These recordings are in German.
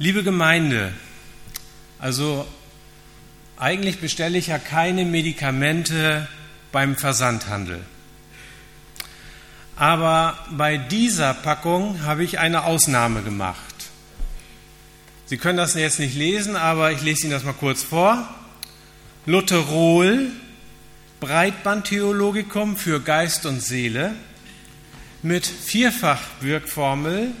Liebe Gemeinde, also eigentlich bestelle ich ja keine Medikamente beim Versandhandel. Aber bei dieser Packung habe ich eine Ausnahme gemacht. Sie können das jetzt nicht lesen, aber ich lese Ihnen das mal kurz vor. Lutherol, Breitbandtheologicum für Geist und Seele mit Vierfachwirkformel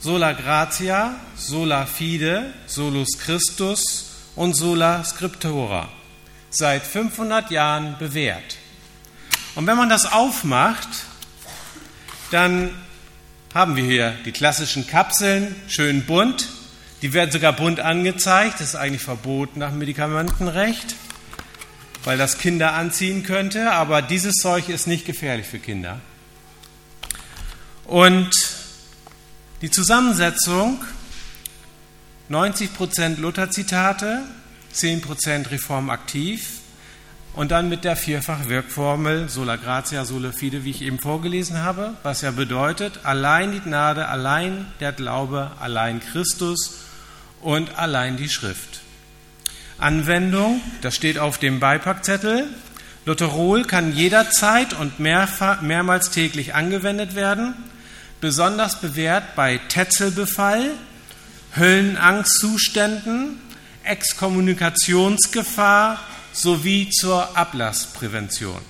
sola gratia, sola fide, solus Christus und sola scriptura. Seit 500 Jahren bewährt. Und wenn man das aufmacht, dann haben wir hier die klassischen Kapseln, schön bunt. Die werden sogar bunt angezeigt. Das ist eigentlich verboten nach Medikamentenrecht, weil das Kinder anziehen könnte. Aber dieses Zeug ist nicht gefährlich für Kinder. Und die Zusammensetzung 90% Luther-Zitate, 10% reformaktiv und dann mit der Vierfach-Wirkformel sola gratia, sola fide, wie ich eben vorgelesen habe, was ja bedeutet, allein die Gnade, allein der Glaube, allein Christus und allein die Schrift. Anwendung, das steht auf dem Beipackzettel. Lutherol kann jederzeit und mehrfach, mehrmals täglich angewendet werden besonders bewährt bei Tetzelbefall, Höllenangstzuständen, Exkommunikationsgefahr sowie zur Ablassprävention.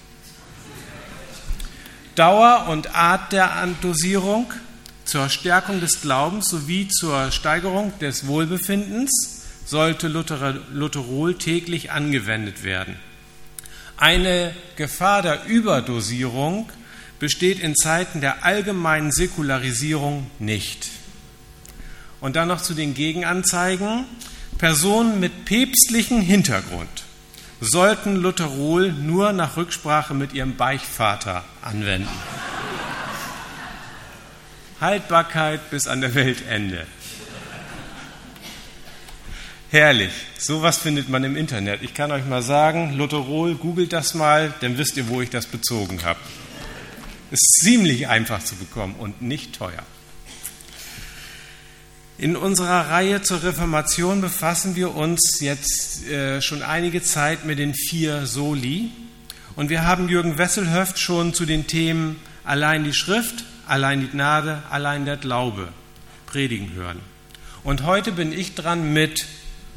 Dauer und Art der Dosierung zur Stärkung des Glaubens sowie zur Steigerung des Wohlbefindens sollte Lutherol täglich angewendet werden. Eine Gefahr der Überdosierung besteht in Zeiten der allgemeinen Säkularisierung nicht. Und dann noch zu den Gegenanzeigen. Personen mit päpstlichem Hintergrund sollten Lutherol nur nach Rücksprache mit ihrem Beichvater anwenden. Haltbarkeit bis an der Weltende. Herrlich. Sowas findet man im Internet. Ich kann euch mal sagen, Lutherol, googelt das mal, dann wisst ihr, wo ich das bezogen habe. Ist ziemlich einfach zu bekommen und nicht teuer. In unserer Reihe zur Reformation befassen wir uns jetzt äh, schon einige Zeit mit den vier Soli. Und wir haben Jürgen Wesselhöft schon zu den Themen allein die Schrift, allein die Gnade, allein der Glaube predigen hören. Und heute bin ich dran mit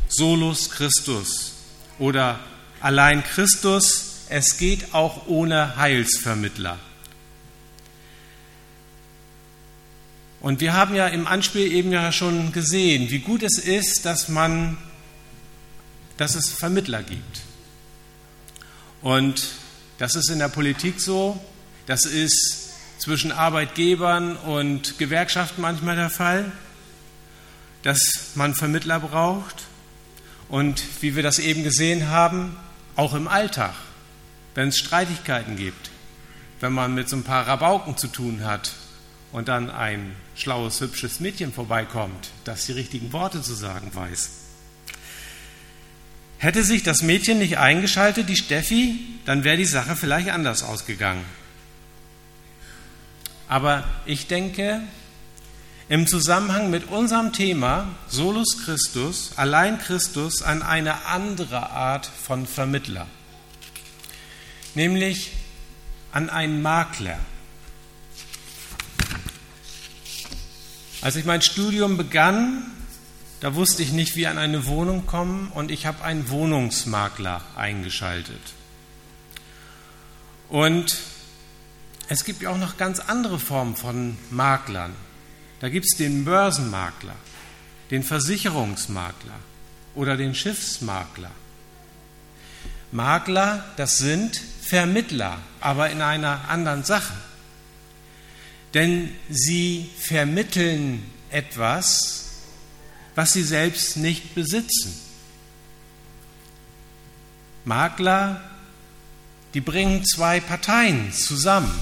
Solus Christus oder allein Christus, es geht auch ohne Heilsvermittler. Und wir haben ja im Anspiel eben ja schon gesehen, wie gut es ist, dass man, dass es Vermittler gibt. Und das ist in der Politik so, das ist zwischen Arbeitgebern und Gewerkschaften manchmal der Fall, dass man Vermittler braucht. Und wie wir das eben gesehen haben, auch im Alltag, wenn es Streitigkeiten gibt, wenn man mit so ein paar Rabauken zu tun hat und dann ein schlaues, hübsches Mädchen vorbeikommt, das die richtigen Worte zu sagen weiß. Hätte sich das Mädchen nicht eingeschaltet, die Steffi, dann wäre die Sache vielleicht anders ausgegangen. Aber ich denke, im Zusammenhang mit unserem Thema Solus Christus, allein Christus, an eine andere Art von Vermittler, nämlich an einen Makler. Als ich mein Studium begann, da wusste ich nicht, wie an eine Wohnung kommen und ich habe einen Wohnungsmakler eingeschaltet. Und es gibt ja auch noch ganz andere Formen von Maklern. Da gibt es den Börsenmakler, den Versicherungsmakler oder den Schiffsmakler. Makler, das sind Vermittler, aber in einer anderen Sache denn sie vermitteln etwas, was sie selbst nicht besitzen. Makler, die bringen zwei Parteien zusammen.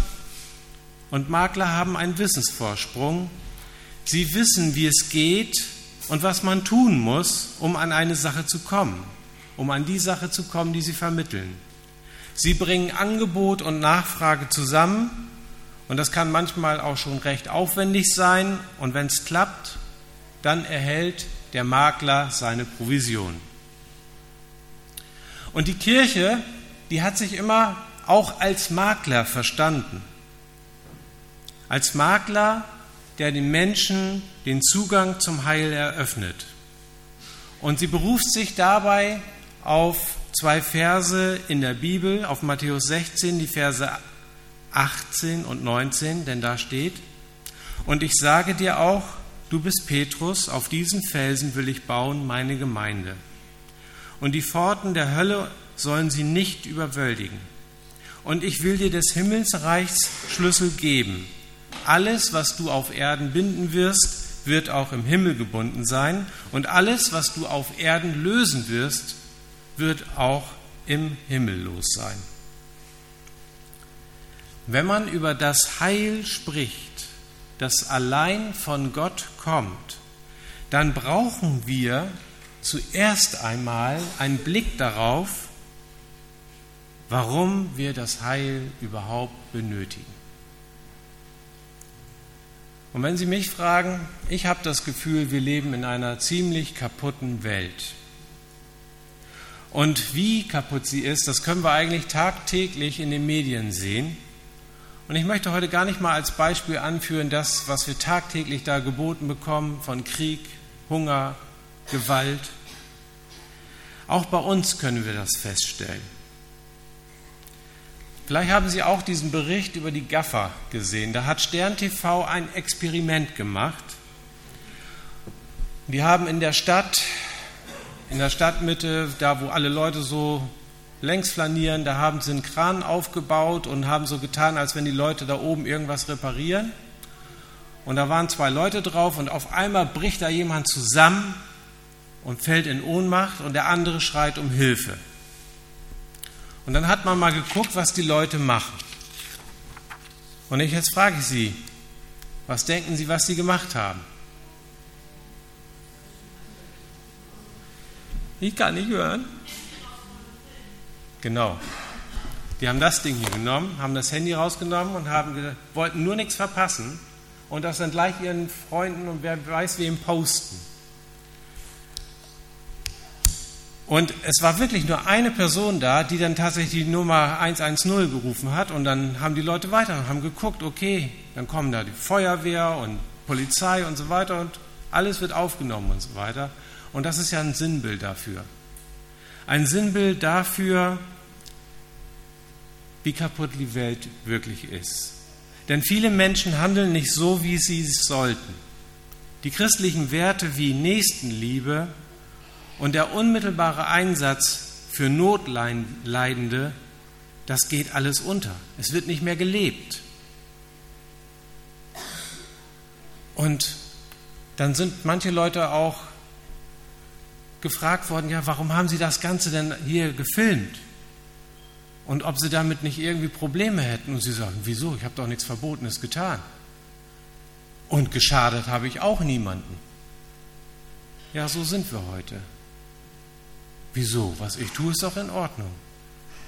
Und Makler haben einen Wissensvorsprung. Sie wissen, wie es geht und was man tun muss, um an eine Sache zu kommen, um an die Sache zu kommen, die sie vermitteln. Sie bringen Angebot und Nachfrage zusammen und das kann manchmal auch schon recht aufwendig sein. Und wenn es klappt, dann erhält der Makler seine Provision. Und die Kirche, die hat sich immer auch als Makler verstanden. Als Makler, der den Menschen den Zugang zum Heil eröffnet. Und sie beruft sich dabei auf zwei Verse in der Bibel, auf Matthäus 16, die Verse 18 und 19, denn da steht, und ich sage dir auch, du bist Petrus, auf diesen Felsen will ich bauen meine Gemeinde. Und die Pforten der Hölle sollen sie nicht überwältigen. Und ich will dir des Himmelsreichs Schlüssel geben. Alles, was du auf Erden binden wirst, wird auch im Himmel gebunden sein. Und alles, was du auf Erden lösen wirst, wird auch im Himmel los sein. Wenn man über das Heil spricht, das allein von Gott kommt, dann brauchen wir zuerst einmal einen Blick darauf, warum wir das Heil überhaupt benötigen. Und wenn Sie mich fragen, ich habe das Gefühl, wir leben in einer ziemlich kaputten Welt. Und wie kaputt sie ist, das können wir eigentlich tagtäglich in den Medien sehen. Und ich möchte heute gar nicht mal als Beispiel anführen, das, was wir tagtäglich da geboten bekommen von Krieg, Hunger, Gewalt. Auch bei uns können wir das feststellen. Vielleicht haben Sie auch diesen Bericht über die Gaffer gesehen. Da hat Stern TV ein Experiment gemacht. Die haben in der Stadt, in der Stadtmitte, da wo alle Leute so längs flanieren, da haben sie einen Kran aufgebaut und haben so getan, als wenn die Leute da oben irgendwas reparieren. Und da waren zwei Leute drauf und auf einmal bricht da jemand zusammen und fällt in Ohnmacht und der andere schreit um Hilfe. Und dann hat man mal geguckt, was die Leute machen. Und jetzt frage ich Sie, was denken Sie, was sie gemacht haben? Ich kann nicht hören. Genau. Die haben das Ding hier genommen, haben das Handy rausgenommen und haben, wollten nur nichts verpassen und das dann gleich ihren Freunden und wer weiß wem posten. Und es war wirklich nur eine Person da, die dann tatsächlich die Nummer 110 gerufen hat und dann haben die Leute weiter und haben geguckt, okay, dann kommen da die Feuerwehr und Polizei und so weiter und alles wird aufgenommen und so weiter. Und das ist ja ein Sinnbild dafür ein Sinnbild dafür, wie kaputt die Welt wirklich ist. Denn viele Menschen handeln nicht so, wie sie es sollten. Die christlichen Werte wie Nächstenliebe und der unmittelbare Einsatz für Notleidende, das geht alles unter. Es wird nicht mehr gelebt. Und dann sind manche Leute auch gefragt worden, ja, warum haben Sie das Ganze denn hier gefilmt? Und ob Sie damit nicht irgendwie Probleme hätten. Und Sie sagen, wieso? Ich habe doch nichts Verbotenes getan. Und geschadet habe ich auch niemanden. Ja, so sind wir heute. Wieso? Was ich tue, ist doch in Ordnung.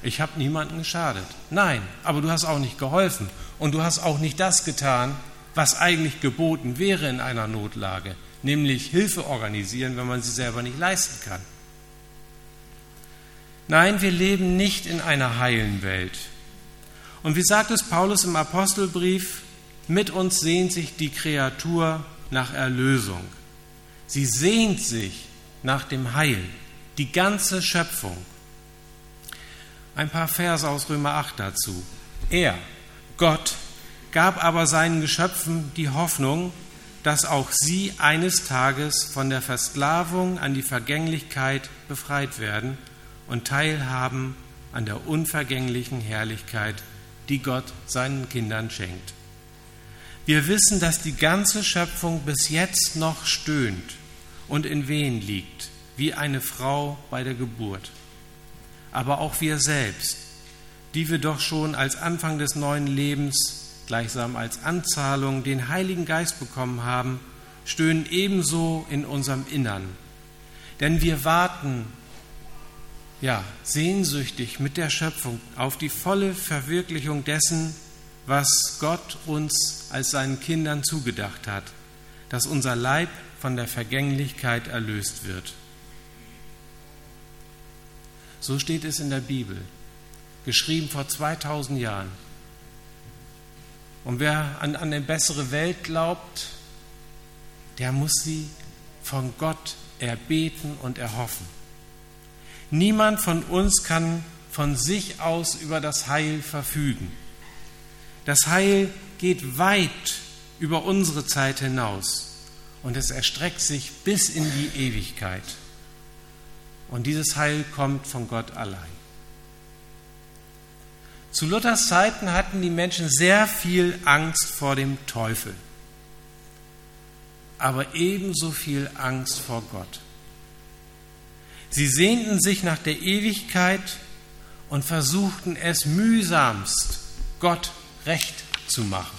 Ich habe niemanden geschadet. Nein, aber du hast auch nicht geholfen. Und du hast auch nicht das getan, was eigentlich geboten wäre in einer Notlage nämlich Hilfe organisieren, wenn man sie selber nicht leisten kann. Nein, wir leben nicht in einer heilen Welt. Und wie sagt es Paulus im Apostelbrief, mit uns sehnt sich die Kreatur nach Erlösung. Sie sehnt sich nach dem Heil, die ganze Schöpfung. Ein paar Verse aus Römer 8 dazu. Er, Gott, gab aber seinen Geschöpfen die Hoffnung, dass auch sie eines Tages von der Versklavung an die Vergänglichkeit befreit werden und teilhaben an der unvergänglichen Herrlichkeit, die Gott seinen Kindern schenkt. Wir wissen, dass die ganze Schöpfung bis jetzt noch stöhnt und in Wehen liegt, wie eine Frau bei der Geburt. Aber auch wir selbst, die wir doch schon als Anfang des neuen Lebens gleichsam als Anzahlung den Heiligen Geist bekommen haben, stöhnen ebenso in unserem Innern. Denn wir warten ja sehnsüchtig mit der Schöpfung auf die volle Verwirklichung dessen, was Gott uns als seinen Kindern zugedacht hat, dass unser Leib von der Vergänglichkeit erlöst wird. So steht es in der Bibel, geschrieben vor 2000 Jahren. Und wer an, an eine bessere Welt glaubt, der muss sie von Gott erbeten und erhoffen. Niemand von uns kann von sich aus über das Heil verfügen. Das Heil geht weit über unsere Zeit hinaus und es erstreckt sich bis in die Ewigkeit. Und dieses Heil kommt von Gott allein. Zu Luthers Zeiten hatten die Menschen sehr viel Angst vor dem Teufel, aber ebenso viel Angst vor Gott. Sie sehnten sich nach der Ewigkeit und versuchten es mühsamst, Gott recht zu machen.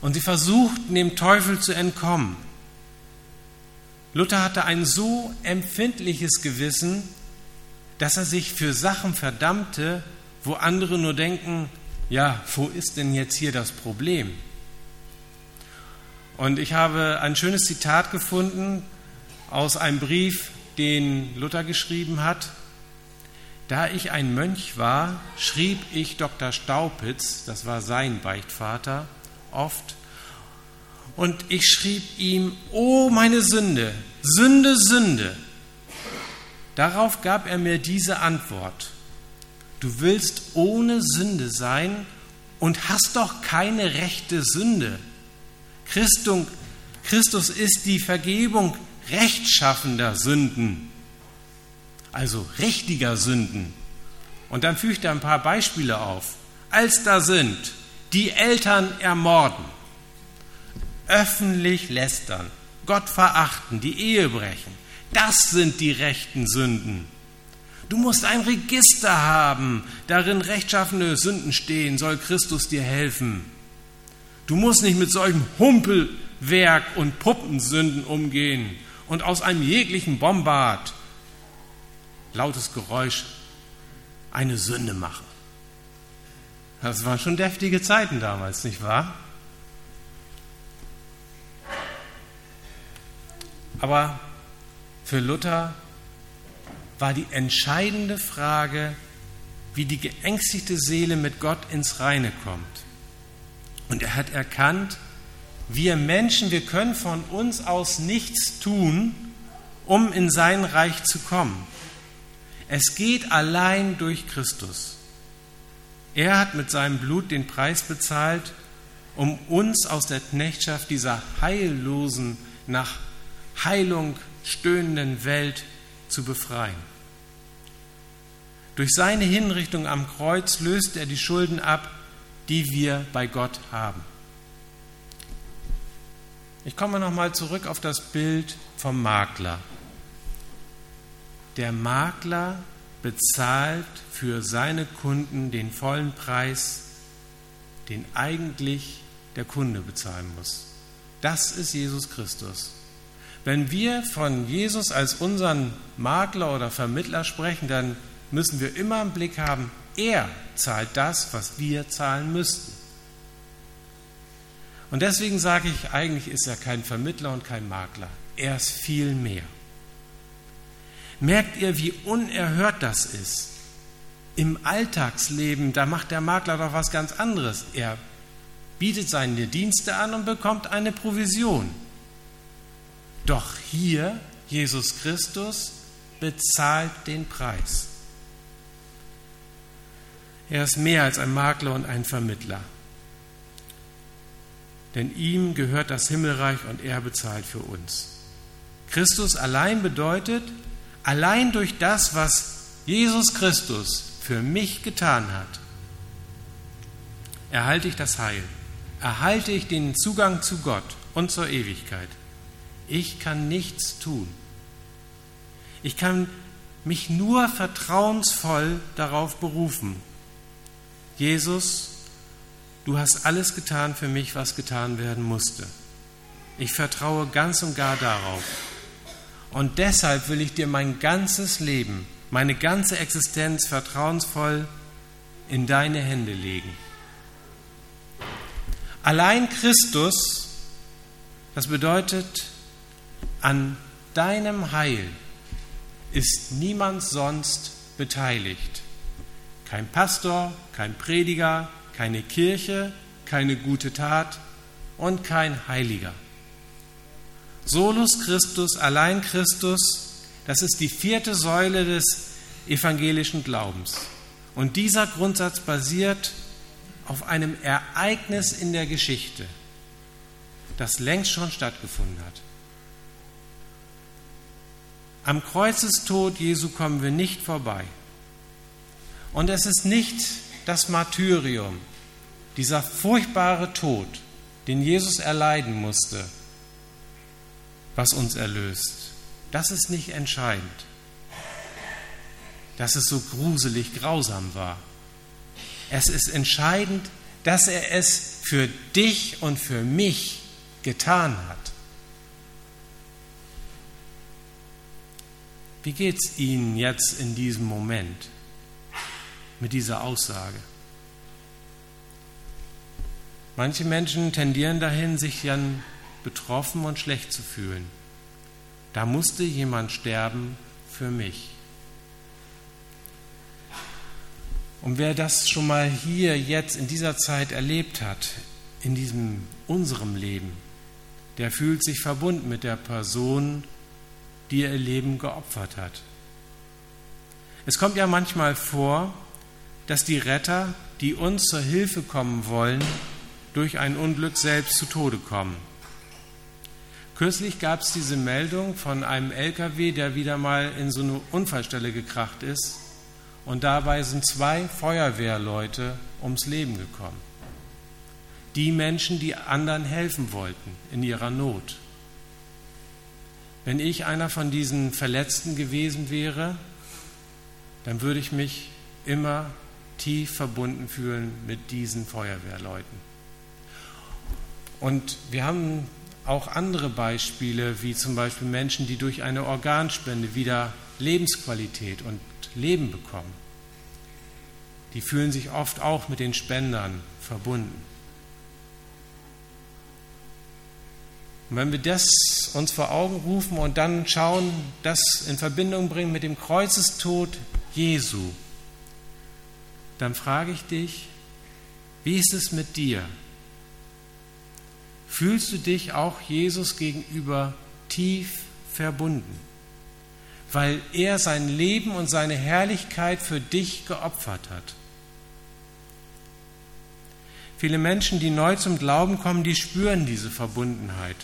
Und sie versuchten dem Teufel zu entkommen. Luther hatte ein so empfindliches Gewissen, dass er sich für Sachen verdammte, wo andere nur denken, ja, wo ist denn jetzt hier das Problem? Und ich habe ein schönes Zitat gefunden aus einem Brief, den Luther geschrieben hat. Da ich ein Mönch war, schrieb ich Dr. Staupitz, das war sein Beichtvater, oft, und ich schrieb ihm, oh meine Sünde, Sünde, Sünde, Darauf gab er mir diese Antwort. Du willst ohne Sünde sein und hast doch keine rechte Sünde. Christus ist die Vergebung rechtschaffender Sünden, also richtiger Sünden. Und dann fügt er ein paar Beispiele auf. Als da sind, die Eltern ermorden, öffentlich lästern, Gott verachten, die Ehe brechen, das sind die rechten Sünden. Du musst ein Register haben, darin rechtschaffene Sünden stehen, soll Christus dir helfen. Du musst nicht mit solchem Humpelwerk und Puppensünden umgehen und aus einem jeglichen Bombard, lautes Geräusch, eine Sünde machen. Das waren schon deftige Zeiten damals, nicht wahr? Aber für Luther war die entscheidende Frage, wie die geängstigte Seele mit Gott ins Reine kommt. Und er hat erkannt, wir Menschen, wir können von uns aus nichts tun, um in sein Reich zu kommen. Es geht allein durch Christus. Er hat mit seinem Blut den Preis bezahlt, um uns aus der Knechtschaft dieser heillosen, nach Heilung stöhnenden Welt zu befreien. Durch seine Hinrichtung am Kreuz löst er die Schulden ab, die wir bei Gott haben. Ich komme nochmal zurück auf das Bild vom Makler. Der Makler bezahlt für seine Kunden den vollen Preis, den eigentlich der Kunde bezahlen muss. Das ist Jesus Christus. Wenn wir von Jesus als unseren Makler oder Vermittler sprechen, dann müssen wir immer im Blick haben, er zahlt das, was wir zahlen müssten. Und deswegen sage ich, eigentlich ist er kein Vermittler und kein Makler. Er ist viel mehr. Merkt ihr, wie unerhört das ist? Im Alltagsleben, da macht der Makler doch was ganz anderes. Er bietet seine Dienste an und bekommt eine Provision. Doch hier, Jesus Christus, bezahlt den Preis. Er ist mehr als ein Makler und ein Vermittler. Denn ihm gehört das Himmelreich und er bezahlt für uns. Christus allein bedeutet, allein durch das, was Jesus Christus für mich getan hat, erhalte ich das Heil, erhalte ich den Zugang zu Gott und zur Ewigkeit. Ich kann nichts tun. Ich kann mich nur vertrauensvoll darauf berufen. Jesus, du hast alles getan für mich, was getan werden musste. Ich vertraue ganz und gar darauf. Und deshalb will ich dir mein ganzes Leben, meine ganze Existenz vertrauensvoll in deine Hände legen. Allein Christus Das bedeutet, an deinem Heil ist niemand sonst beteiligt. Kein Pastor, kein Prediger, keine Kirche, keine gute Tat und kein Heiliger. Solus Christus, allein Christus, das ist die vierte Säule des evangelischen Glaubens. Und dieser Grundsatz basiert auf einem Ereignis in der Geschichte, das längst schon stattgefunden hat. Am Kreuzestod Jesu kommen wir nicht vorbei. Und es ist nicht das Martyrium, dieser furchtbare Tod, den Jesus erleiden musste, was uns erlöst. Das ist nicht entscheidend, dass es so gruselig grausam war. Es ist entscheidend, dass er es für dich und für mich getan hat. Wie geht es Ihnen jetzt in diesem Moment mit dieser Aussage? Manche Menschen tendieren dahin, sich dann betroffen und schlecht zu fühlen. Da musste jemand sterben für mich. Und wer das schon mal hier jetzt in dieser Zeit erlebt hat, in diesem unserem Leben, der fühlt sich verbunden mit der Person, die ihr Leben geopfert hat. Es kommt ja manchmal vor, dass die Retter, die uns zur Hilfe kommen wollen, durch ein Unglück selbst zu Tode kommen. Kürzlich gab es diese Meldung von einem LKW, der wieder mal in so eine Unfallstelle gekracht ist. Und dabei sind zwei Feuerwehrleute ums Leben gekommen. Die Menschen, die anderen helfen wollten in ihrer Not. Wenn ich einer von diesen Verletzten gewesen wäre, dann würde ich mich immer tief verbunden fühlen mit diesen Feuerwehrleuten. Und wir haben auch andere Beispiele, wie zum Beispiel Menschen, die durch eine Organspende wieder Lebensqualität und Leben bekommen. Die fühlen sich oft auch mit den Spendern verbunden. Und wenn wir das uns vor Augen rufen und dann schauen, das in Verbindung bringen mit dem Kreuzestod Jesu, dann frage ich dich, wie ist es mit dir? Fühlst du dich auch Jesus gegenüber tief verbunden, weil er sein Leben und seine Herrlichkeit für dich geopfert hat? Viele Menschen, die neu zum Glauben kommen, die spüren diese Verbundenheit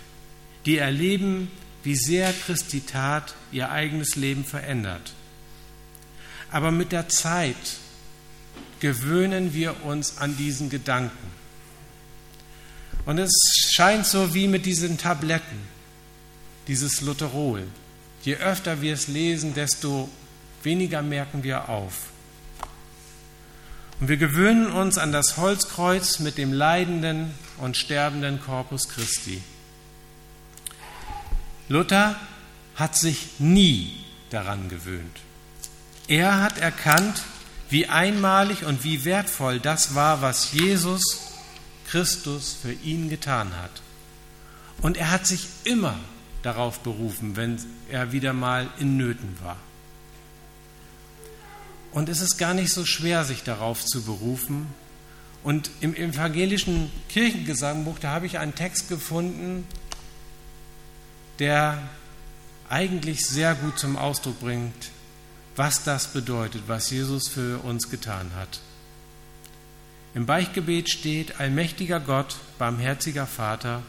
die erleben, wie sehr Christi Tat ihr eigenes Leben verändert. Aber mit der Zeit gewöhnen wir uns an diesen Gedanken. Und es scheint so wie mit diesen Tabletten, dieses Lutherol. Je öfter wir es lesen, desto weniger merken wir auf. Und wir gewöhnen uns an das Holzkreuz mit dem leidenden und sterbenden Korpus Christi. Luther hat sich nie daran gewöhnt. Er hat erkannt, wie einmalig und wie wertvoll das war, was Jesus Christus für ihn getan hat. Und er hat sich immer darauf berufen, wenn er wieder mal in Nöten war. Und es ist gar nicht so schwer, sich darauf zu berufen. Und im evangelischen Kirchengesangbuch, da habe ich einen Text gefunden, der eigentlich sehr gut zum Ausdruck bringt, was das bedeutet, was Jesus für uns getan hat. Im Beichtgebet steht, allmächtiger Gott, barmherziger Vater,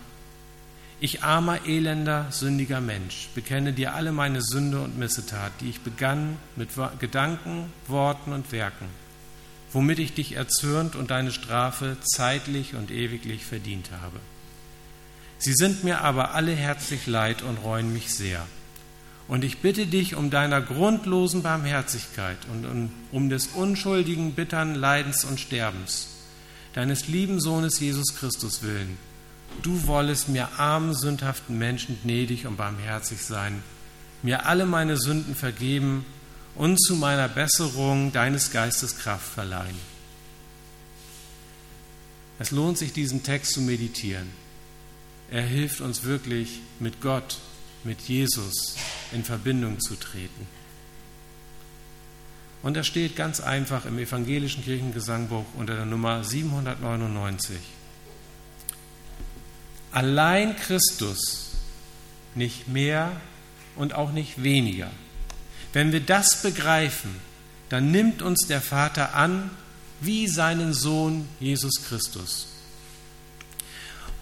ich armer, elender, sündiger Mensch, bekenne dir alle meine Sünde und Missetat, die ich begann mit Gedanken, Worten und Werken, womit ich dich erzürnt und deine Strafe zeitlich und ewiglich verdient habe. Sie sind mir aber alle herzlich leid und reuen mich sehr. Und ich bitte dich um deiner grundlosen Barmherzigkeit und um, um des unschuldigen, bittern Leidens und Sterbens, deines lieben Sohnes Jesus Christus willen. Du wollest mir armen, sündhaften Menschen gnädig und barmherzig sein, mir alle meine Sünden vergeben und zu meiner Besserung deines Geistes Kraft verleihen. Es lohnt sich, diesen Text zu meditieren. er hilft uns wirklich mit Gott, mit Jesus in Verbindung zu treten. Und das steht ganz einfach im evangelischen Kirchengesangbuch unter der Nummer 799. Allein Christus, nicht mehr und auch nicht weniger. Wenn wir das begreifen, dann nimmt uns der Vater an wie seinen Sohn Jesus Christus.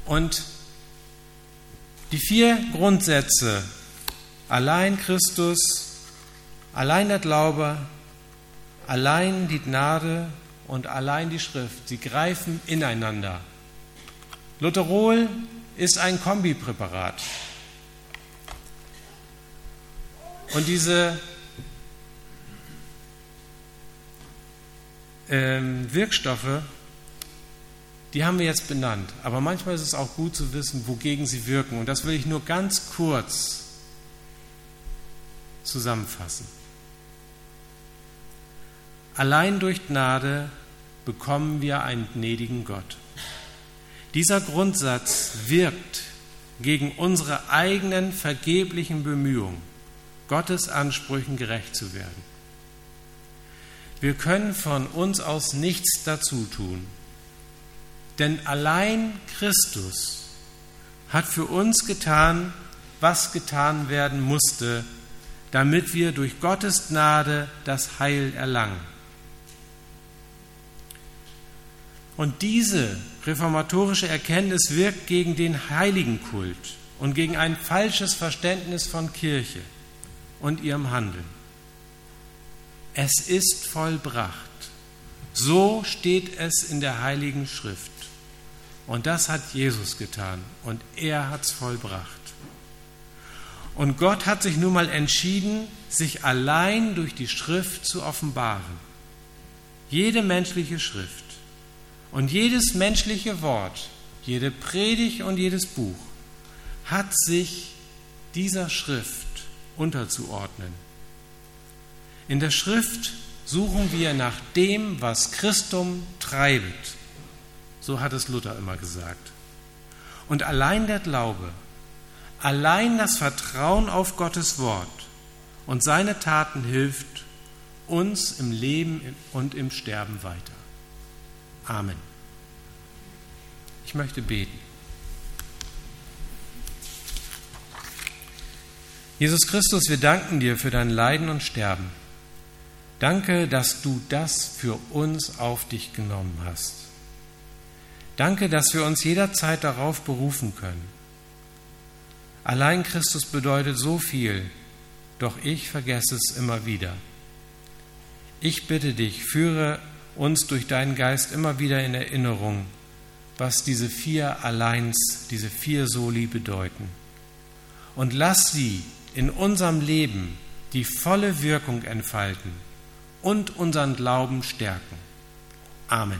Und die vier Grundsätze, allein Christus, allein der Glaube, allein die Gnade und allein die Schrift, sie greifen ineinander. Lutherol ist ein Kombipräparat. Und diese ähm, Wirkstoffe, die haben wir jetzt benannt. Aber manchmal ist es auch gut zu wissen, wogegen sie wirken. Und das will ich nur ganz kurz zusammenfassen. Allein durch Gnade bekommen wir einen gnädigen Gott. Dieser Grundsatz wirkt gegen unsere eigenen vergeblichen Bemühungen, Gottes Ansprüchen gerecht zu werden. Wir können von uns aus nichts dazu tun, denn allein Christus hat für uns getan, was getan werden musste, damit wir durch Gottes Gnade das Heil erlangen. Und diese reformatorische Erkenntnis wirkt gegen den Heiligenkult und gegen ein falsches Verständnis von Kirche und ihrem Handeln. Es ist vollbracht. So steht es in der Heiligen Schrift. Und das hat Jesus getan und er hat es vollbracht. Und Gott hat sich nun mal entschieden, sich allein durch die Schrift zu offenbaren. Jede menschliche Schrift und jedes menschliche Wort, jede Predigt und jedes Buch hat sich dieser Schrift unterzuordnen. In der Schrift suchen wir nach dem, was Christum treibt. So hat es Luther immer gesagt. Und allein der Glaube, allein das Vertrauen auf Gottes Wort und seine Taten hilft uns im Leben und im Sterben weiter. Amen. Ich möchte beten. Jesus Christus, wir danken dir für dein Leiden und Sterben. Danke, dass du das für uns auf dich genommen hast. Danke, dass wir uns jederzeit darauf berufen können. Allein Christus bedeutet so viel, doch ich vergesse es immer wieder. Ich bitte dich, führe uns durch deinen Geist immer wieder in Erinnerung, was diese vier Alleins, diese vier Soli bedeuten. Und lass sie in unserem Leben die volle Wirkung entfalten und unseren Glauben stärken. Amen.